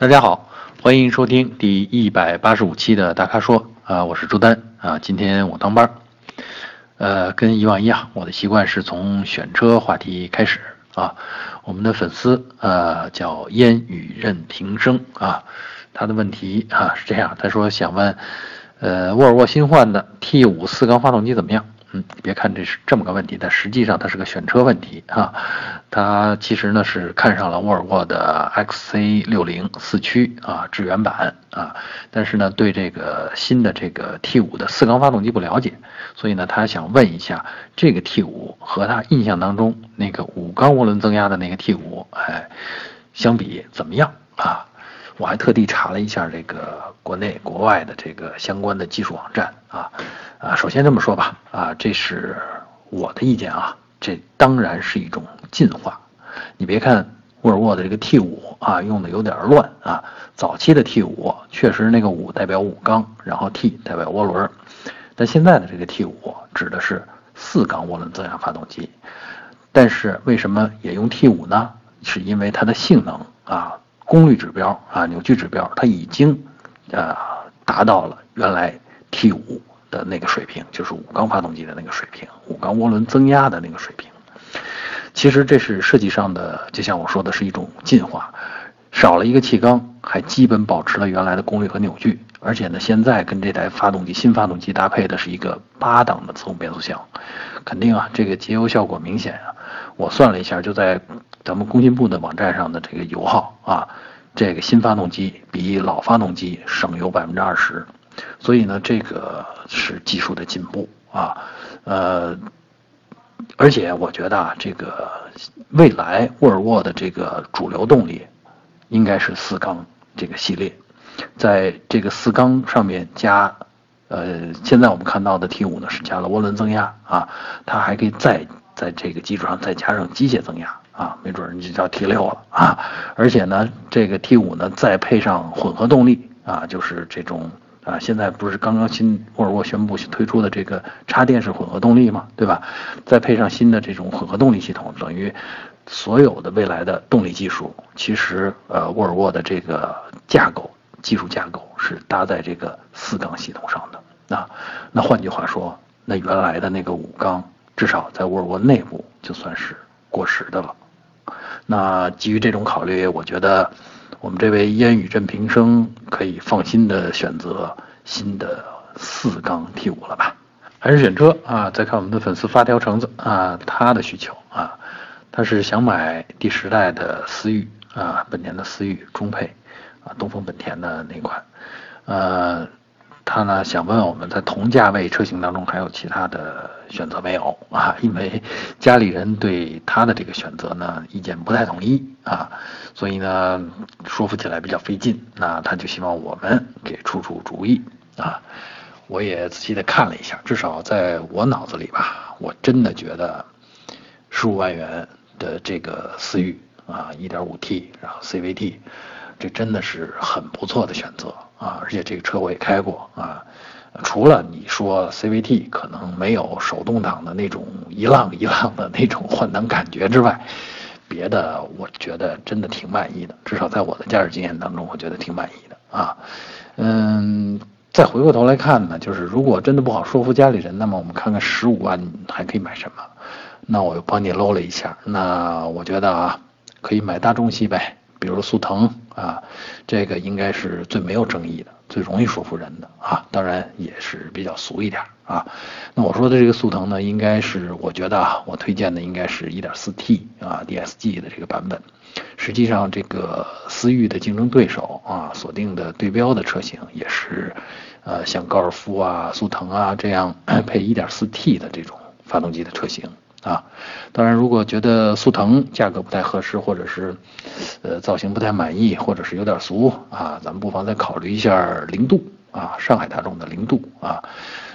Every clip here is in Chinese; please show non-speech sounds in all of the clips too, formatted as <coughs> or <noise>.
大家好，欢迎收听第一百八十五期的大咖说啊，我是朱丹啊，今天我当班儿呃，跟以往一样，我的习惯是从选车话题开始啊。我们的粉丝呃叫烟雨任平生啊，他的问题啊是这样，他说想问，呃，沃尔沃新换的 T 五四缸发动机怎么样？嗯，别看这是这么个问题，但实际上它是个选车问题啊。他其实呢是看上了沃尔沃的 XC60 四驱啊致远版啊，但是呢对这个新的这个 T5 的四缸发动机不了解，所以呢他想问一下，这个 T5 和他印象当中那个五缸涡轮增压的那个 T5，哎，相比怎么样啊？我还特地查了一下这个国内国外的这个相关的技术网站啊。啊，首先这么说吧，啊，这是我的意见啊，这当然是一种进化。你别看沃尔沃的这个 T 五啊，用的有点乱啊。早期的 T 五确实那个五代表五缸，然后 T 代表涡轮，但现在的这个 T 五指的是四缸涡轮增压发动机。但是为什么也用 T 五呢？是因为它的性能啊，功率指标啊，扭矩指标，它已经啊达到了原来 T 五。的那个水平就是五缸发动机的那个水平，五缸涡轮增压的那个水平。其实这是设计上的，就像我说的是一种进化，少了一个气缸，还基本保持了原来的功率和扭矩。而且呢，现在跟这台发动机新发动机搭配的是一个八档的自动变速箱，肯定啊，这个节油效果明显啊。我算了一下，就在咱们工信部的网站上的这个油耗啊，这个新发动机比老发动机省油百分之二十。所以呢，这个是技术的进步啊，呃，而且我觉得啊，这个未来沃尔沃的这个主流动力应该是四缸这个系列，在这个四缸上面加，呃，现在我们看到的 T 五呢是加了涡轮增压啊，它还可以再在这个基础上再加上机械增压啊，没准儿就叫 T 六了啊，而且呢，这个 T 五呢再配上混合动力啊，就是这种。啊，现在不是刚刚新沃尔沃宣布推出的这个插电式混合动力嘛，对吧？再配上新的这种混合动力系统，等于所有的未来的动力技术，其实呃，沃尔沃的这个架构技术架构是搭在这个四缸系统上的啊。那换句话说，那原来的那个五缸，至少在沃尔沃内部就算是过时的了。那基于这种考虑，我觉得。我们这位烟雨镇平生可以放心的选择新的四缸 T 五了吧？还是选车啊？再看我们的粉丝发条橙子啊，他的需求啊，他是想买第十代的思域啊，本田的思域中配东风本田的那款，呃。他呢想问我们在同价位车型当中还有其他的选择没有啊？因为家里人对他的这个选择呢意见不太统一啊，所以呢说服起来比较费劲。那他就希望我们给出出主意啊。我也仔细的看了一下，至少在我脑子里吧，我真的觉得十五万元的这个思域啊一点五 T，然后 CVT，这真的是很不错的选择。啊，而且这个车我也开过啊，除了你说 CVT 可能没有手动挡的那种一浪一浪的那种换挡感觉之外，别的我觉得真的挺满意的，至少在我的驾驶经验当中，我觉得挺满意的啊。嗯，再回过头来看呢，就是如果真的不好说服家里人，那么我们看看十五万还可以买什么？那我又帮你搂了一下，那我觉得啊，可以买大众系呗。比如速腾啊，这个应该是最没有争议的，最容易说服人的啊，当然也是比较俗一点啊。那我说的这个速腾呢，应该是我觉得啊，我推荐的应该是一点四 T 啊 DSG 的这个版本。实际上，这个思域的竞争对手啊，锁定的对标的车型也是，呃，像高尔夫啊、速腾啊这样 <coughs> 配一点四 T 的这种发动机的车型。啊，当然，如果觉得速腾价格不太合适，或者是，呃，造型不太满意，或者是有点俗啊，咱们不妨再考虑一下零度啊，上海大众的零度啊，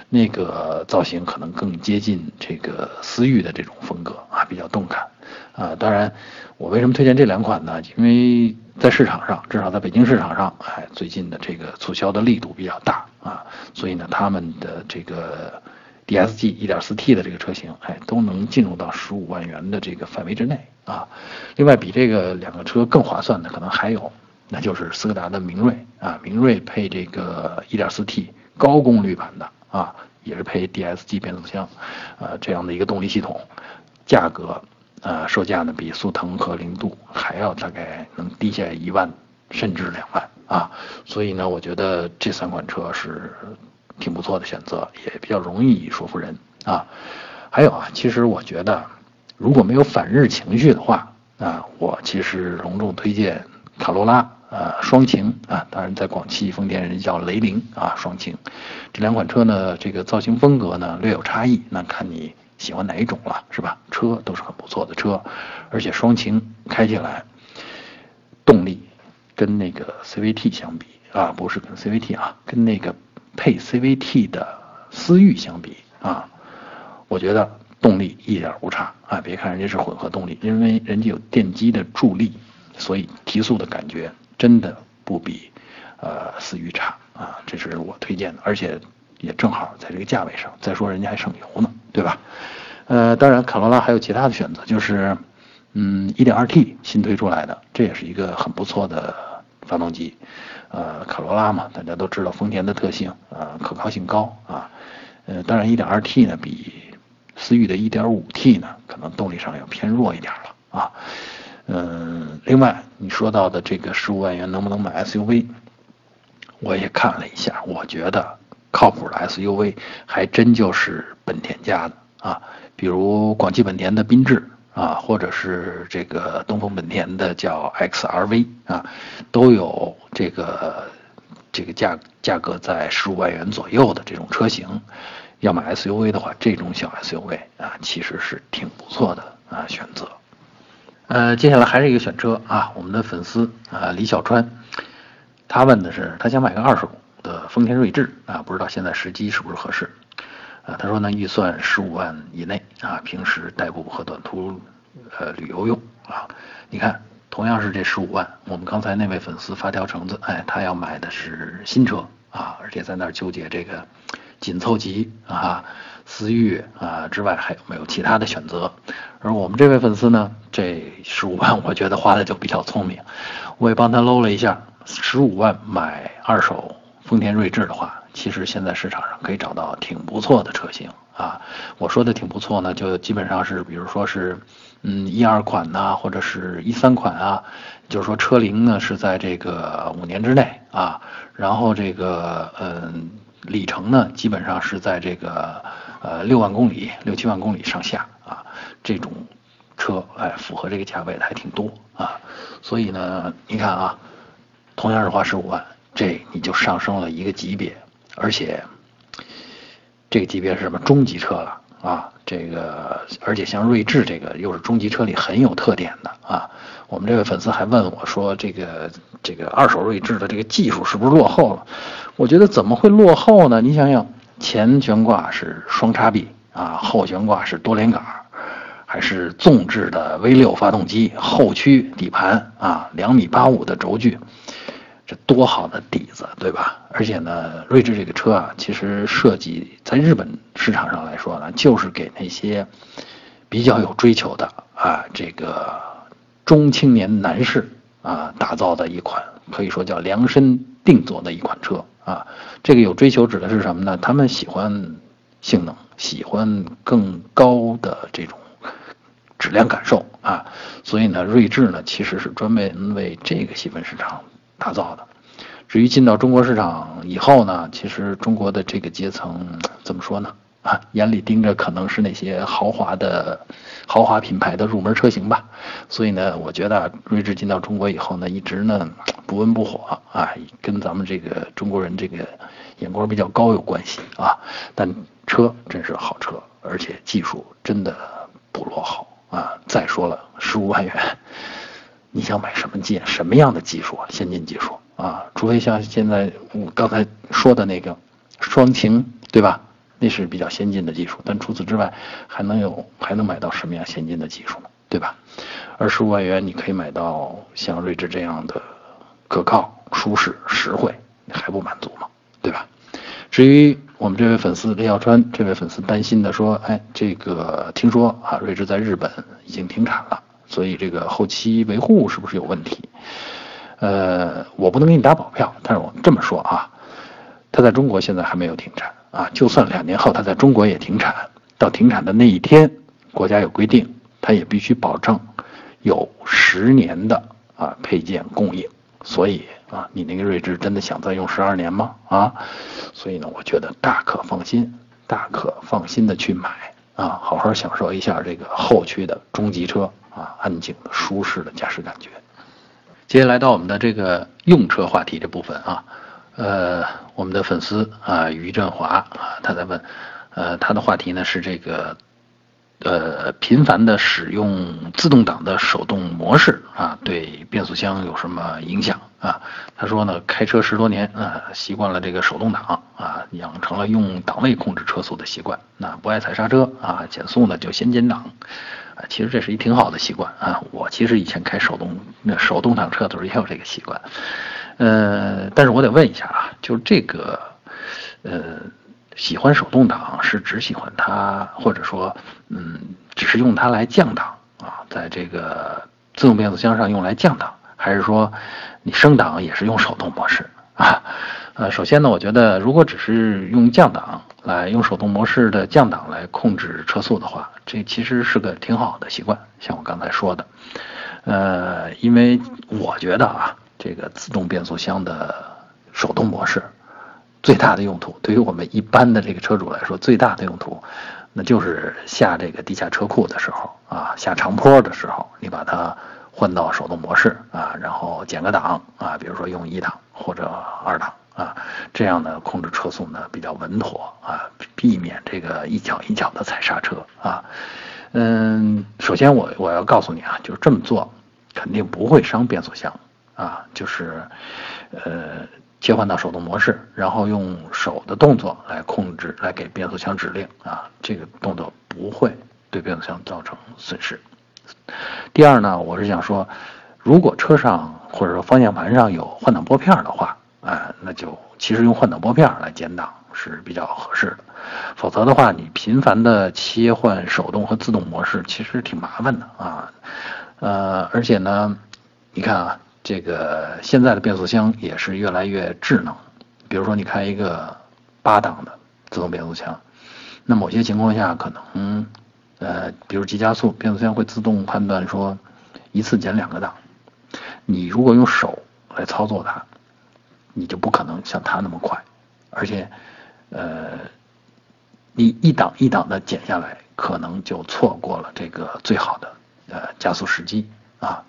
那个造型可能更接近这个思域的这种风格啊，比较动感啊。当然，我为什么推荐这两款呢？因为在市场上，至少在北京市场上，哎，最近的这个促销的力度比较大啊，所以呢，他们的这个。DSG 1.4T 的这个车型，哎，都能进入到十五万元的这个范围之内啊。另外，比这个两个车更划算的，可能还有那就是斯柯达的明锐啊，明锐配这个 1.4T 高功率版的啊，也是配 DSG 变速箱，呃，这样的一个动力系统，价格，呃，售价呢比速腾和零度还要大概能低下一万甚至两万啊，所以呢，我觉得这三款车是挺不错的选择，也比较容易说服人啊。还有啊，其实我觉得如果没有反日情绪的话啊，我其实隆重推荐卡罗拉。啊，双擎啊，当然在广汽丰田人叫雷凌啊，双擎，这两款车呢，这个造型风格呢略有差异，那看你喜欢哪一种了，是吧？车都是很不错的车，而且双擎开起来，动力跟那个 CVT 相比啊，不是跟 CVT 啊，跟那个配 CVT 的思域相比啊，我觉得动力一点不差啊。别看人家是混合动力，因为人家有电机的助力，所以提速的感觉。真的不比，呃，思域差啊，这是我推荐的，而且也正好在这个价位上。再说人家还省油呢，对吧？呃，当然卡罗拉还有其他的选择，就是，嗯，1.2T 新推出来的，这也是一个很不错的发动机。呃，卡罗拉嘛，大家都知道丰田的特性，呃，可靠性高啊。呃，当然 1.2T 呢比思域的 1.5T 呢，可能动力上要偏弱一点了啊。嗯，另外你说到的这个十五万元能不能买 SUV？我也看了一下，我觉得靠谱的 SUV 还真就是本田家的啊，比如广汽本田的缤智啊，或者是这个东风本田的叫 XRV 啊，都有这个这个价价格在十五万元左右的这种车型。要买 SUV 的话，这种小 SUV 啊，其实是挺不错的啊选择。呃，接下来还是一个选车啊，我们的粉丝啊李小川，他问的是他想买个二手的丰田锐志啊，不知道现在时机是不是合适啊？他说呢预算十五万以内啊，平时代步和短途呃旅游用啊。你看，同样是这十五万，我们刚才那位粉丝发条橙子，哎，他要买的是新车啊，而且在那儿纠结这个紧凑级啊。思域啊之外还有没有其他的选择？而我们这位粉丝呢，这十五万我觉得花的就比较聪明，我也帮他搂了一下，十五万买二手丰田锐志的话，其实现在市场上可以找到挺不错的车型啊。我说的挺不错呢，就基本上是比如说是嗯一二款呐，或者是一三款啊，就是说车龄呢是在这个五年之内啊，然后这个嗯里程呢基本上是在这个。呃，六万公里、六七万公里上下啊，这种车哎，符合这个价位的还挺多啊。所以呢，你看啊，同样是花十五万，这你就上升了一个级别，而且这个级别是什么中级车了啊？这个而且像锐志这个又是中级车里很有特点的啊。我们这位粉丝还问我说，这个这个二手锐志的这个技术是不是落后了？我觉得怎么会落后呢？你想想。前悬挂是双叉臂啊，后悬挂是多连杆，还是纵置的 V 六发动机，后驱底盘啊，两米八五的轴距，多好的底子，对吧？而且呢，睿智这个车啊，其实设计在日本市场上来说呢，就是给那些比较有追求的啊，这个中青年男士啊打造的一款，可以说叫量身定做的一款车。啊，这个有追求指的是什么呢？他们喜欢性能，喜欢更高的这种质量感受啊，所以呢，锐志呢其实是专门为这个细分市场打造的。至于进到中国市场以后呢，其实中国的这个阶层怎么说呢？啊，眼里盯着可能是那些豪华的豪华品牌的入门车型吧。所以呢，我觉得睿智进到中国以后呢，一直呢。不温不火啊，跟咱们这个中国人这个眼光比较高有关系啊。但车真是好车，而且技术真的不落后啊。再说了，十五万元，你想买什么技什么样的技术啊？先进技术啊？除非像现在我刚才说的那个双擎，对吧？那是比较先进的技术。但除此之外，还能有还能买到什么样先进的技术呢？对吧？而十五万元，你可以买到像睿智这样的。可靠、舒适、实惠，你还不满足吗？对吧？至于我们这位粉丝李小川，这位粉丝担心的说：“哎，这个听说啊，睿智在日本已经停产了，所以这个后期维护是不是有问题？”呃，我不能给你打保票，但是我这么说啊，它在中国现在还没有停产啊，就算两年后它在中国也停产，到停产的那一天，国家有规定，它也必须保证有十年的啊配件供应。所以啊，你那个睿智真的想再用十二年吗？啊，所以呢，我觉得大可放心，大可放心的去买啊，好好享受一下这个后驱的中级车啊，安静、舒适的驾驶感觉。接下来到我们的这个用车话题这部分啊，呃，我们的粉丝啊，于振华啊，他在问，呃，他的话题呢是这个。呃，频繁的使用自动挡的手动模式啊，对变速箱有什么影响啊？他说呢，开车十多年啊，习惯了这个手动挡啊，养成了用档位控制车速的习惯，那不爱踩刹车啊，减速呢就先减档，啊，其实这是一挺好的习惯啊。我其实以前开手动那手动挡车的时候也有这个习惯，呃，但是我得问一下啊，就这个，呃。喜欢手动挡是只喜欢它，或者说，嗯，只是用它来降档啊，在这个自动变速箱上用来降档，还是说你升档也是用手动模式啊？<laughs> 呃，首先呢，我觉得如果只是用降档来用手动模式的降档来控制车速的话，这其实是个挺好的习惯。像我刚才说的，呃，因为我觉得啊，这个自动变速箱的手动模式。最大的用途对于我们一般的这个车主来说，最大的用途，那就是下这个地下车库的时候啊，下长坡的时候，你把它换到手动模式啊，然后减个档啊，比如说用一档或者二档啊，这样呢控制车速呢比较稳妥啊，避免这个一脚一脚的踩刹车啊。嗯，首先我我要告诉你啊，就是这么做肯定不会伤变速箱啊，就是呃。切换到手动模式，然后用手的动作来控制，来给变速箱指令啊，这个动作不会对变速箱造成损失。第二呢，我是想说，如果车上或者说方向盘上有换挡拨片的话，啊，那就其实用换挡拨片来减档是比较合适的。否则的话，你频繁的切换手动和自动模式，其实挺麻烦的啊。呃，而且呢，你看啊。这个现在的变速箱也是越来越智能，比如说你开一个八档的自动变速箱，那某些情况下可能，呃，比如急加速，变速箱会自动判断说一次减两个档，你如果用手来操作它，你就不可能像它那么快，而且，呃，你一档一档的减下来，可能就错过了这个最好的呃加速时机啊。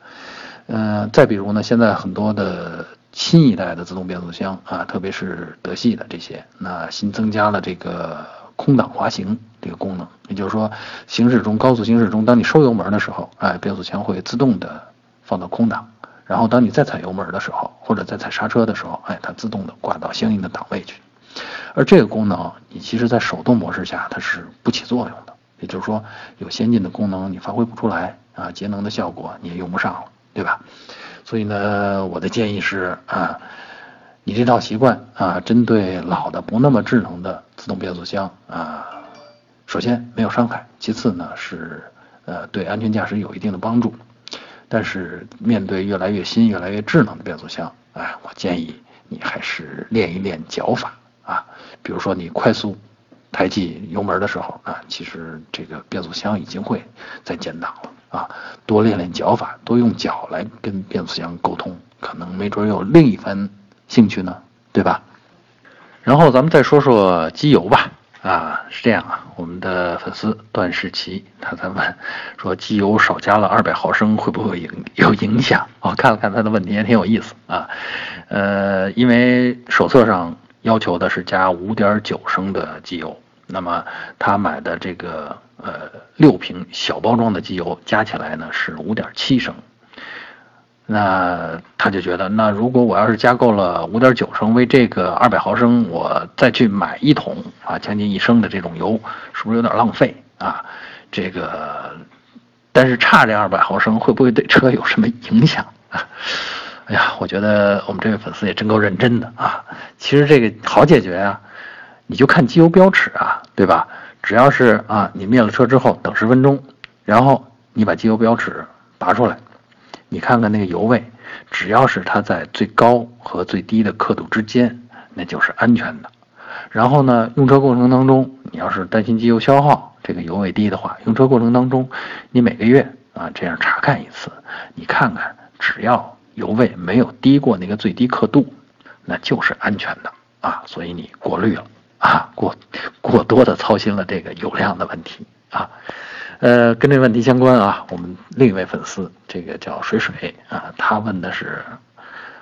嗯，再比如呢，现在很多的新一代的自动变速箱啊，特别是德系的这些，那新增加了这个空档滑行这个功能，也就是说，行驶中高速行驶中，当你收油门的时候，哎，变速箱会自动的放到空档，然后当你再踩油门的时候，或者再踩刹车的时候，哎，它自动的挂到相应的档位去。而这个功能，你其实在手动模式下它是不起作用的，也就是说，有先进的功能你发挥不出来啊，节能的效果你也用不上了。对吧？所以呢，我的建议是啊，你这套习惯啊，针对老的不那么智能的自动变速箱啊，首先没有伤害，其次呢是呃对安全驾驶有一定的帮助。但是面对越来越新、越来越智能的变速箱，哎，我建议你还是练一练脚法啊，比如说你快速抬起油门的时候啊，其实这个变速箱已经会在减档了。啊，多练练脚法，多用脚来跟变速箱沟通，可能没准有另一番兴趣呢，对吧？然后咱们再说说机油吧。啊，是这样啊，我们的粉丝段世奇他在问，说机油少加了二百毫升会不会影有影响？我看了看他的问题也挺有意思啊。呃，因为手册上要求的是加五点九升的机油，那么他买的这个。呃，六瓶小包装的机油加起来呢是五点七升，那他就觉得，那如果我要是加够了五点九升，为这个二百毫升，我再去买一桶啊，将近一升的这种油，是不是有点浪费啊？这个，但是差这二百毫升会不会对车有什么影响啊？哎呀，我觉得我们这位粉丝也真够认真的啊。其实这个好解决啊，你就看机油标尺啊，对吧？只要是啊，你灭了车之后等十分钟，然后你把机油标尺拔出来，你看看那个油位，只要是它在最高和最低的刻度之间，那就是安全的。然后呢，用车过程当中，你要是担心机油消耗，这个油位低的话，用车过程当中，你每个月啊这样查看一次，你看看，只要油位没有低过那个最低刻度，那就是安全的啊。所以你过滤了啊，过过多的操心了这个油量的问题啊。呃，跟这问题相关啊，我们另一位粉丝，这个叫水水啊，他问的是，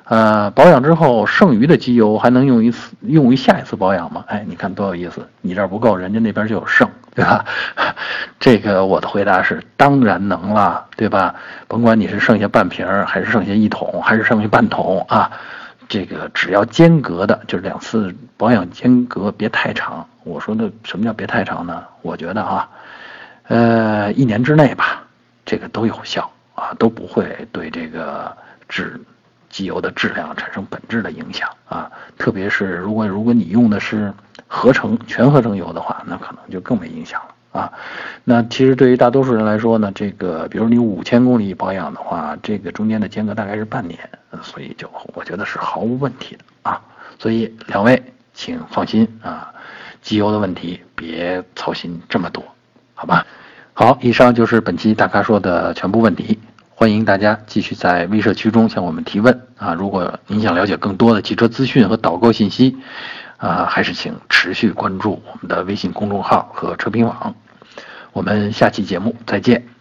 呃，保养之后剩余的机油还能用一次，用于下一次保养吗？哎，你看多有意思，你这儿不够，人家那边就有剩，对吧？<laughs> 这个我的回答是，当然能了，对吧？甭管你是剩下半瓶儿，还是剩下一桶，还是剩下半桶啊，这个只要间隔的，就是两次保养间隔别太长。我说的什么叫别太长呢？我觉得啊。呃，一年之内吧，这个都有效啊，都不会对这个质机油的质量产生本质的影响啊。特别是如果如果你用的是合成全合成油的话，那可能就更没影响了啊。那其实对于大多数人来说呢，这个比如你五千公里保养的话，这个中间的间隔大概是半年，所以就我觉得是毫无问题的啊。所以两位请放心啊，机油的问题别操心这么多。好吧，好，以上就是本期大咖说的全部问题。欢迎大家继续在微社区中向我们提问啊！如果您想了解更多的汽车资讯和导购信息，啊，还是请持续关注我们的微信公众号和车评网。我们下期节目再见。